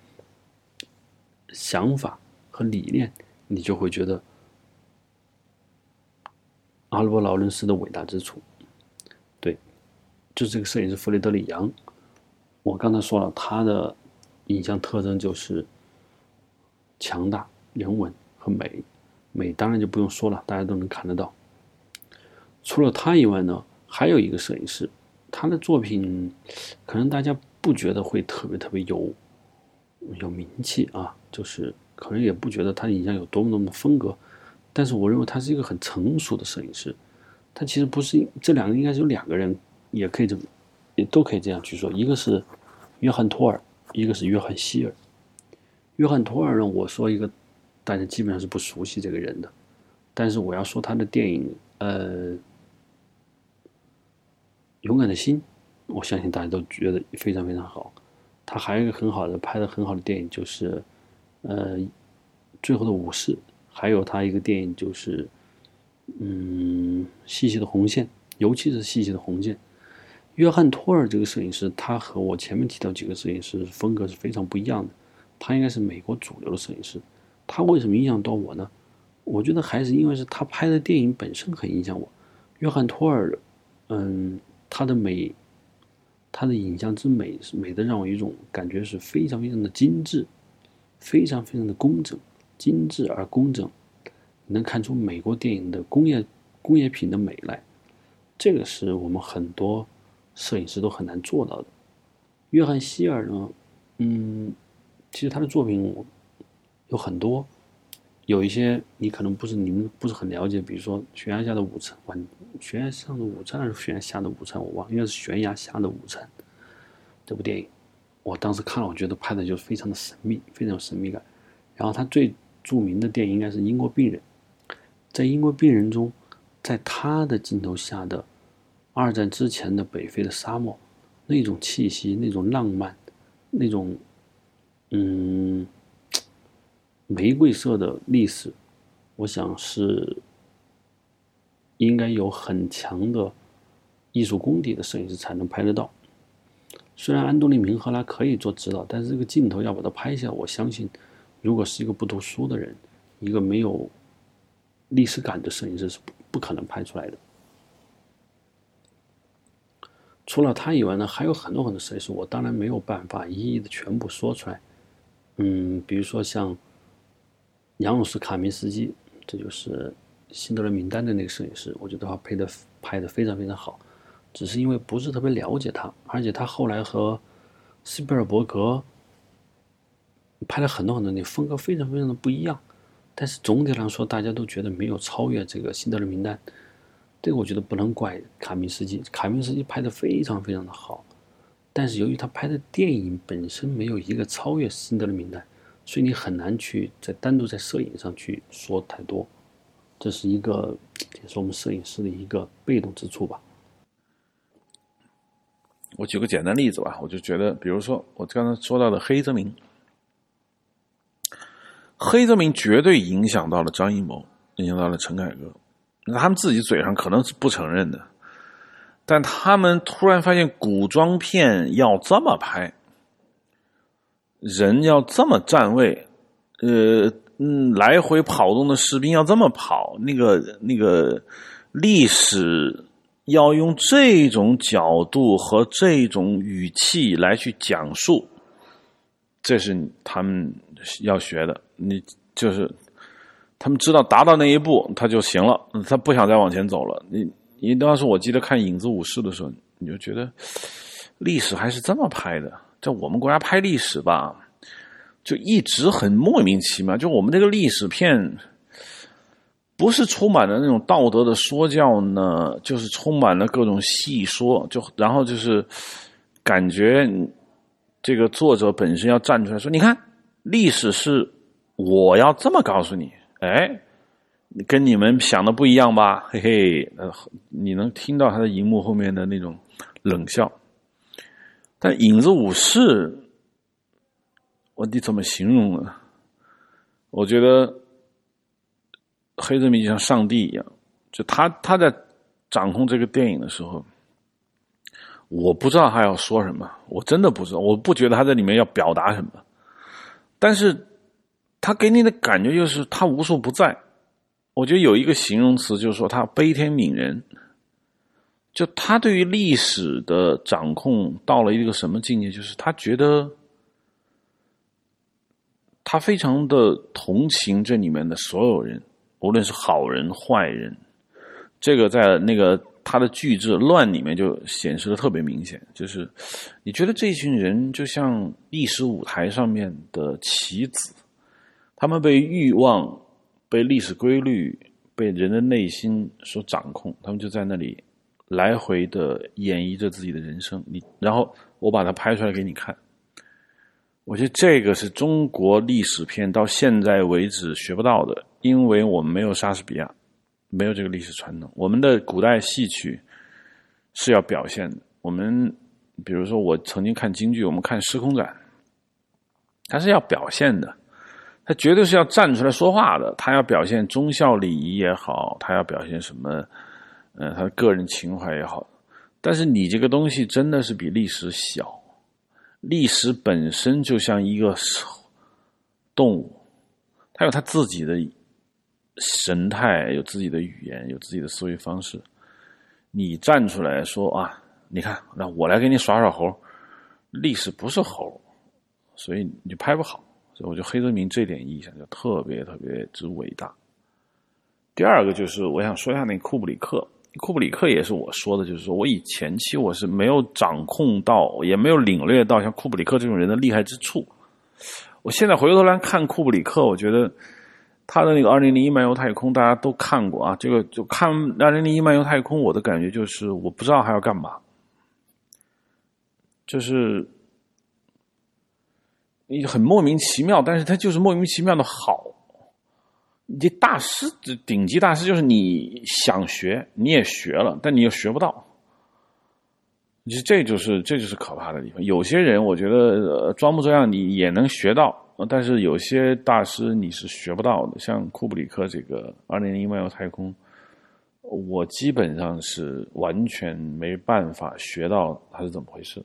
S2: 想法和理念，你就会觉得阿拉伯劳伦斯的伟大之处。对就是这个摄影师弗雷德里扬，我刚才说了，他的影像特征就是强大、人文和美。美当然就不用说了，大家都能看得到。除了他以外呢，还有一个摄影师，他的作品可能大家不觉得会特别特别有有名气啊，就是可能也不觉得他的影像有多么多么风格。但是我认为他是一个很成熟的摄影师。他其实不是这两个，应该是有两个人。也可以这么，也都可以这样去说。一个是约翰托尔，一个是约翰希尔。约翰托尔呢，我说一个，大家基本上是不熟悉这个人的。但是我要说他的电影，呃，《勇敢的心》，我相信大家都觉得非常非常好。他还有一个很好的拍的很好的电影，就是呃，《最后的武士》，还有他一个电影就是，嗯，《细细的红线》，尤其是《细细的红线》。约翰托尔这个摄影师，他和我前面提到几个摄影师风格是非常不一样的。他应该是美国主流的摄影师。他为什么影响到我呢？我觉得还是因为是他拍的电影本身很影响我。约翰托尔，嗯，他的美，他的影像之美是美的让我有一种感觉是非常非常的精致，非常非常的工整，精致而工整，能看出美国电影的工业工业品的美来。这个是我们很多。摄影师都很难做到的。约翰希尔呢，嗯，其实他的作品我有很多，有一些你可能不是你们不是很了解，比如说《悬崖下的午餐》，晚悬崖上的五层还是悬崖下的五层，我忘，应该是悬崖下的五层这部电影，我当时看了，我觉得拍的就非常的神秘，非常有神秘感。然后他最著名的电影应该是《英国病人》，在《英国病人》中，在他的镜头下的。二战之前的北非的沙漠，那种气息，那种浪漫，那种嗯玫瑰色的历史，我想是应该有很强的艺术功底的摄影师才能拍得到。虽然安东尼·明赫拉可以做指导，但是这个镜头要把它拍下，我相信，如果是一个不读书的人，一个没有历史感的摄影师是不可能拍出来的。除了他以外呢，还有很多很多摄影师，我当然没有办法一一的全部说出来。嗯，比如说像杨鲁斯·卡明斯基，这就是《辛德勒名单》的那个摄影师，我觉得他拍的拍的非常非常好。只是因为不是特别了解他，而且他后来和斯皮尔伯格拍了很多很多，那风格非常非常的不一样。但是总体上说，大家都觉得没有超越这个《辛德勒名单》。这个我觉得不能怪卡明斯基，卡明斯基拍的非常非常的好，但是由于他拍的电影本身没有一个超越辛德勒名单，所以你很难去在单独在摄影上去说太多，这是一个也是我们摄影师的一个被动之处吧。
S1: 我举个简单例子吧，我就觉得，比如说我刚才说到的黑泽明，黑泽明绝对影响到了张艺谋，影响到了陈凯歌。那他们自己嘴上可能是不承认的，但他们突然发现古装片要这么拍，人要这么站位，呃，嗯，来回跑动的士兵要这么跑，那个那个历史要用这种角度和这种语气来去讲述，这是他们要学的。你就是。他们知道达到那一步他就行了，他不想再往前走了。你你当时我记得看《影子武士》的时候，你就觉得历史还是这么拍的。在我们国家拍历史吧，就一直很莫名其妙。就我们这个历史片，不是充满了那种道德的说教呢，就是充满了各种戏说。就然后就是感觉这个作者本身要站出来说：“你看，历史是我要这么告诉你。”哎，跟你们想的不一样吧？嘿嘿，呃，你能听到他的荧幕后面的那种冷笑。但《影子武士》，我得怎么形容呢？我觉得黑泽明就像上帝一样，就他他在掌控这个电影的时候，我不知道他要说什么，我真的不知道，我不觉得他在里面要表达什么，但是。他给你的感觉就是他无处不在，我觉得有一个形容词就是说他悲天悯人，就他对于历史的掌控到了一个什么境界？就是他觉得他非常的同情这里面的所有人，无论是好人坏人，这个在那个他的巨制《乱》里面就显示的特别明显，就是你觉得这群人就像历史舞台上面的棋子。他们被欲望、被历史规律、被人的内心所掌控，他们就在那里来回的演绎着自己的人生。你，然后我把它拍出来给你看。我觉得这个是中国历史片到现在为止学不到的，因为我们没有莎士比亚，没有这个历史传统。我们的古代戏曲是要表现的。我们比如说，我曾经看京剧，我们看《时空展》，它是要表现的。他绝对是要站出来说话的，他要表现忠孝礼仪也好，他要表现什么，呃，他的个人情怀也好。但是你这个东西真的是比历史小，历史本身就像一个动物，它有它自己的神态，有自己的语言，有自己的思维方式。你站出来说啊，你看，那我来给你耍耍猴，历史不是猴，所以你拍不好。所以我觉得黑泽明这点印象就特别特别之伟大。第二个就是我想说一下那库布里克，库布里克也是我说的，就是说我以前期我是没有掌控到，也没有领略到像库布里克这种人的厉害之处。我现在回过头来看库布里克，我觉得他的那个《二零零一漫游太空》大家都看过啊，这个就看《二零零一漫游太空》，我的感觉就是我不知道还要干嘛，就是。你很莫名其妙，但是他就是莫名其妙的好。你大师，顶级大师就是你想学，你也学了，但你又学不到。你这就是这就是可怕的地方。有些人我觉得呃装模作样你也能学到，但是有些大师你是学不到的。像库布里克这个《二零零一漫游太空》，我基本上是完全没办法学到它是怎么回事。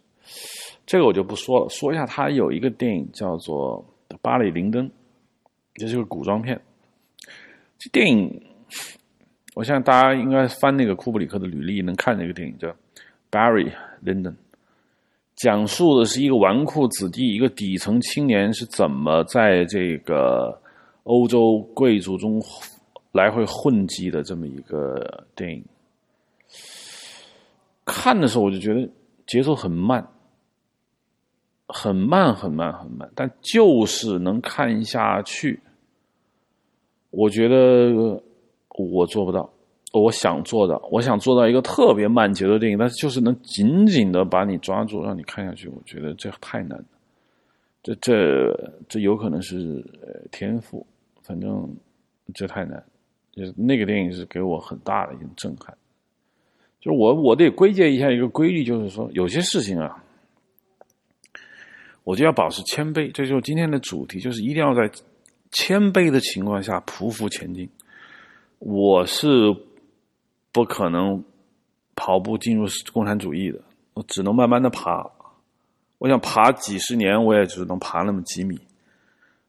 S1: 这个我就不说了，说一下他有一个电影叫做《巴里林登》，这是古装片。这电影，我相信大家应该翻那个库布里克的履历能看这个电影叫。Barry Lyndon 讲述的是一个纨绔子弟，一个底层青年是怎么在这个欧洲贵族中来回混迹的这么一个电影。看的时候我就觉得节奏很慢，很慢，很慢，很慢，但就是能看下去。我觉得我做不到。我想做的，我想做到一个特别慢节奏的电影，但是就是能紧紧的把你抓住，让你看下去。我觉得这太难了，这这这有可能是天赋，反正这太难。就是那个电影是给我很大的一种震撼。就是我我得归结一下一个规律，就是说有些事情啊，我就要保持谦卑。这就是今天的主题，就是一定要在谦卑的情况下匍匐前进。我是。不可能跑步进入共产主义的，我只能慢慢的爬。我想爬几十年，我也只能爬那么几米。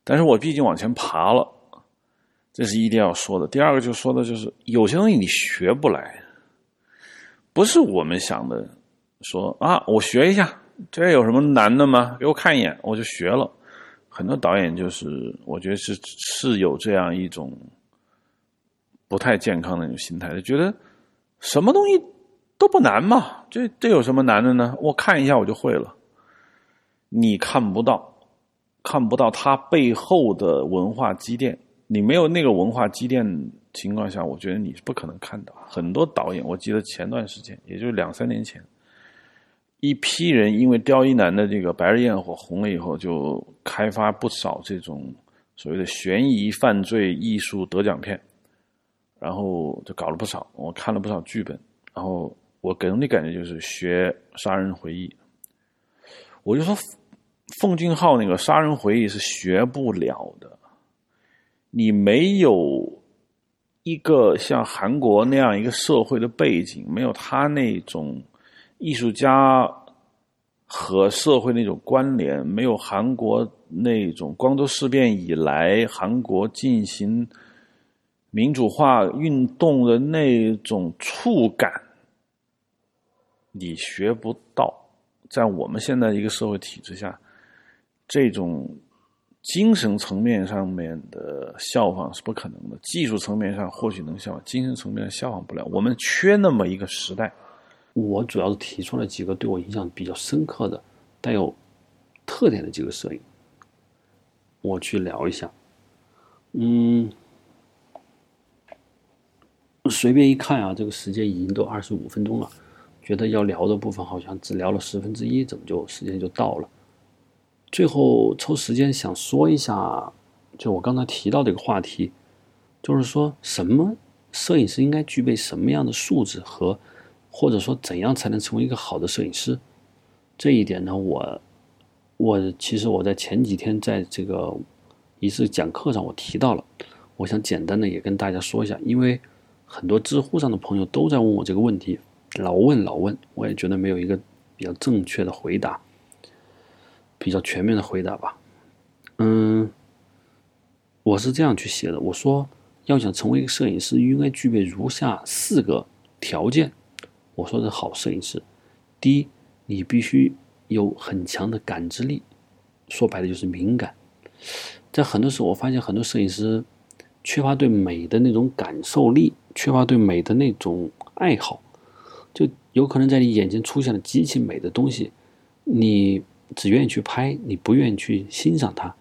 S1: 但是我毕竟往前爬了，这是一定要说的。第二个就说的就是，有些东西你学不来，不是我们想的。说啊，我学一下，这有什么难的吗？给我看一眼，我就学了。很多导演就是，我觉得是是有这样一种不太健康的那种心态，就觉得。什么东西都不难嘛，这这有什么难的呢？我看一下我就会了。你看不到，看不到它背后的文化积淀。你没有那个文化积淀情况下，我觉得你是不可能看到。很多导演，我记得前段时间，也就是两三年前，一批人因为刁一男的这个《白日焰火》红了以后，就开发不少这种所谓的悬疑犯罪艺术得奖片。然后就搞了不少，我看了不少剧本，然后我给人的感觉就是学《杀人回忆》，我就说奉俊昊那个《杀人回忆》是学不了的，你没有一个像韩国那样一个社会的背景，没有他那种艺术家和社会那种关联，没有韩国那种光州事变以来韩国进行。民主化运动的那种触感，你学不到。在我们现在一个社会体制下，这种精神层面上面的效仿是不可能的。技术层面上或许能效仿，精神层面效仿不了。我们缺那么一个时代。
S2: 我主要是提出了几个对我影响比较深刻的、带有特点的几个摄影，我去聊一下。嗯。随便一看啊，这个时间已经都二十五分钟了，觉得要聊的部分好像只聊了十分之一，怎么就时间就到了？最后抽时间想说一下，就我刚才提到这个话题，就是说什么摄影师应该具备什么样的素质和，或者说怎样才能成为一个好的摄影师？这一点呢，我我其实我在前几天在这个一次讲课上我提到了，我想简单的也跟大家说一下，因为。很多知乎上的朋友都在问我这个问题，老问老问，我也觉得没有一个比较正确的回答，比较全面的回答吧。嗯，我是这样去写的，我说要想成为一个摄影师，应该具备如下四个条件。我说的好摄影师，第一，你必须有很强的感知力，说白了就是敏感。在很多时候，我发现很多摄影师缺乏对美的那种感受力。缺乏对美的那种爱好，就有可能在你眼前出现了极其美的东西，你只愿意去拍，你不愿意去欣赏它，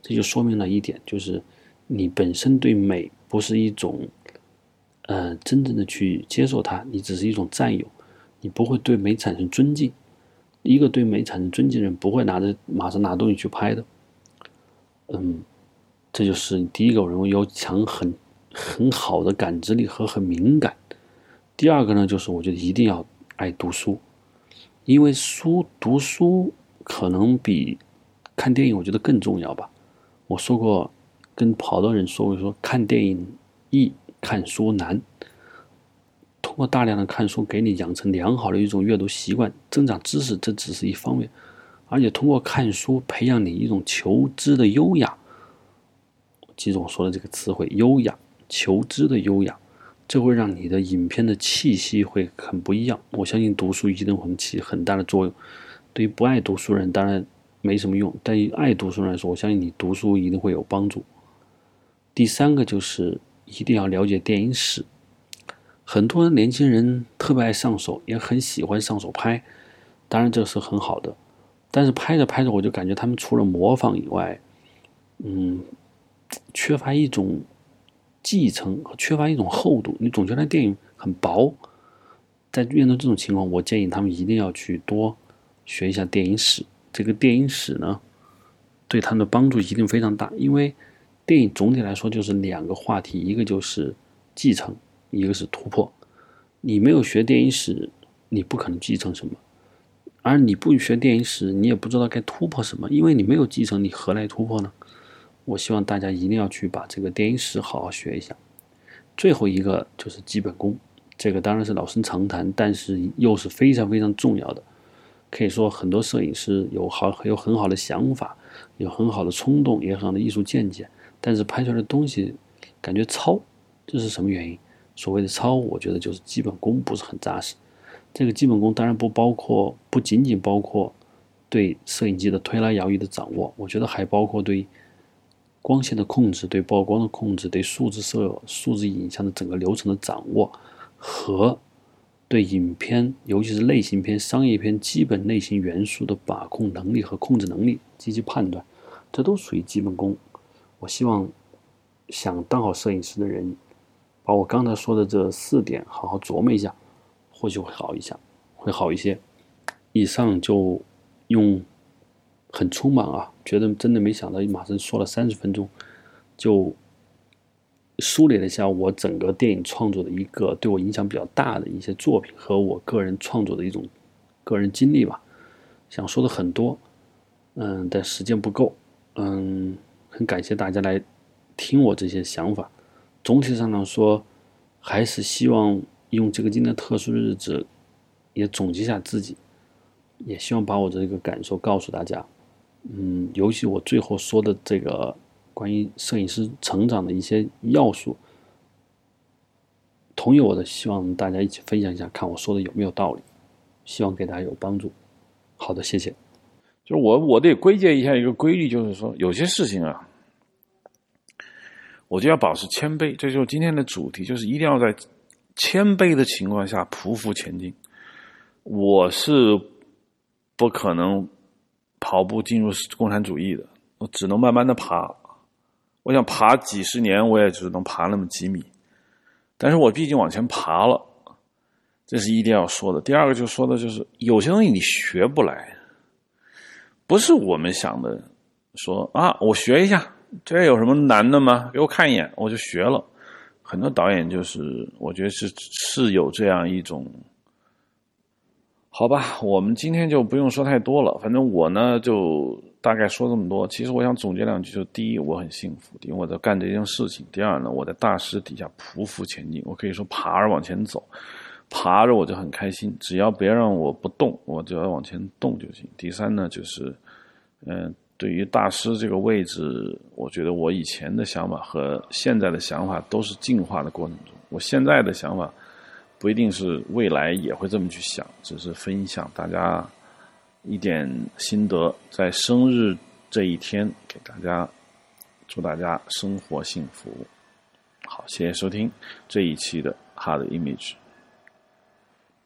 S2: 这就说明了一点，就是你本身对美不是一种，呃，真正的去接受它，你只是一种占有，你不会对美产生尊敬。一个对美产生尊敬的人，不会拿着马上拿东西去拍的。嗯，这就是第一个，我认为要强很。很好的感知力和很敏感。第二个呢，就是我觉得一定要爱读书，因为书读书可能比看电影我觉得更重要吧。我说过，跟好多人说过，说看电影易，看书难。通过大量的看书，给你养成良好的一种阅读习惯，增长知识，这只是一方面，而且通过看书培养你一种求知的优雅。记住我说的这个词汇“优雅”，求知的优雅，这会让你的影片的气息会很不一样。我相信读书一定会起很大的作用。对于不爱读书人，当然没什么用；但于爱读书人来说，我相信你读书一定会有帮助。第三个就是一定要了解电影史。很多年轻人特别爱上手，也很喜欢上手拍，当然这是很好的。但是拍着拍着，我就感觉他们除了模仿以外，嗯，缺乏一种继承和缺乏一种厚度。你总觉得电影很薄。在面对这种情况，我建议他们一定要去多学一下电影史。这个电影史呢，对他们的帮助一定非常大。因为电影总体来说就是两个话题，一个就是继承。一个是突破，你没有学电影史，你不可能继承什么；而你不学电影史，你也不知道该突破什么，因为你没有继承，你何来突破呢？我希望大家一定要去把这个电影史好好学一下。最后一个就是基本功，这个当然是老生常谈，但是又是非常非常重要的。可以说，很多摄影师有好有很好的想法，有很好的冲动，也很好的艺术见解，但是拍出来的东西感觉糙，这是什么原因？所谓的糙，我觉得就是基本功不是很扎实。这个基本功当然不包括，不仅仅包括对摄影机的推拉摇移的掌握，我觉得还包括对光线的控制、对曝光的控制、对数字摄、数字影像的整个流程的掌握，和对影片，尤其是类型片、商业片基本类型元素的把控能力和控制能力及其判断，这都属于基本功。希望想当好摄影师的人。把我刚才说的这四点好好琢磨一下，或许会好一下，会好一些。以上就用很匆忙啊，觉得真的没想到，马上说了三十分钟，就梳理了一下我整个电影创作的一个对我影响比较大的一些作品和我个人创作的一种个人经历吧。想说的很多，嗯，但时间不够，嗯，很感谢大家来听我这些想法。总体上来说，还是希望用这个今天特殊的日子，也总结一下自己，也希望把我的这个感受告诉大家。嗯，尤其我最后说的这个关于摄影师成长的一些要素，同意我的，希望大家一起分享一下，看我说的有没有道理，希望给大家有帮助。好的，谢谢。
S1: 就是我，我得归结一下一个规律，就是说有些事情啊。我就要保持谦卑，这就是今天的主题，就是一定要在谦卑的情况下匍匐前进。我是不可能跑步进入共产主义的，我只能慢慢的爬。我想爬几十年，我也只能爬那么几米。但是我毕竟往前爬了，这是一定要说的。第二个就说的就是有些东西你学不来，不是我们想的说啊，我学一下。这有什么难的吗？给我看一眼，我就学了。很多导演就是，我觉得是是有这样一种。好吧，我们今天就不用说太多了。反正我呢，就大概说这么多。其实我想总结两句：，就第一，我很幸福，因为我在干这件事情；，第二呢，我在大师底下匍匐前进，我可以说爬着往前走，爬着我就很开心。只要别让我不动，我只要往前动就行。第三呢，就是，嗯。对于大师这个位置，我觉得我以前的想法和现在的想法都是进化的过程中。我现在的想法不一定是未来也会这么去想，只是分享大家一点心得，在生日这一天给大家祝大家生活幸福。好，谢谢收听这一期的 Hard Image。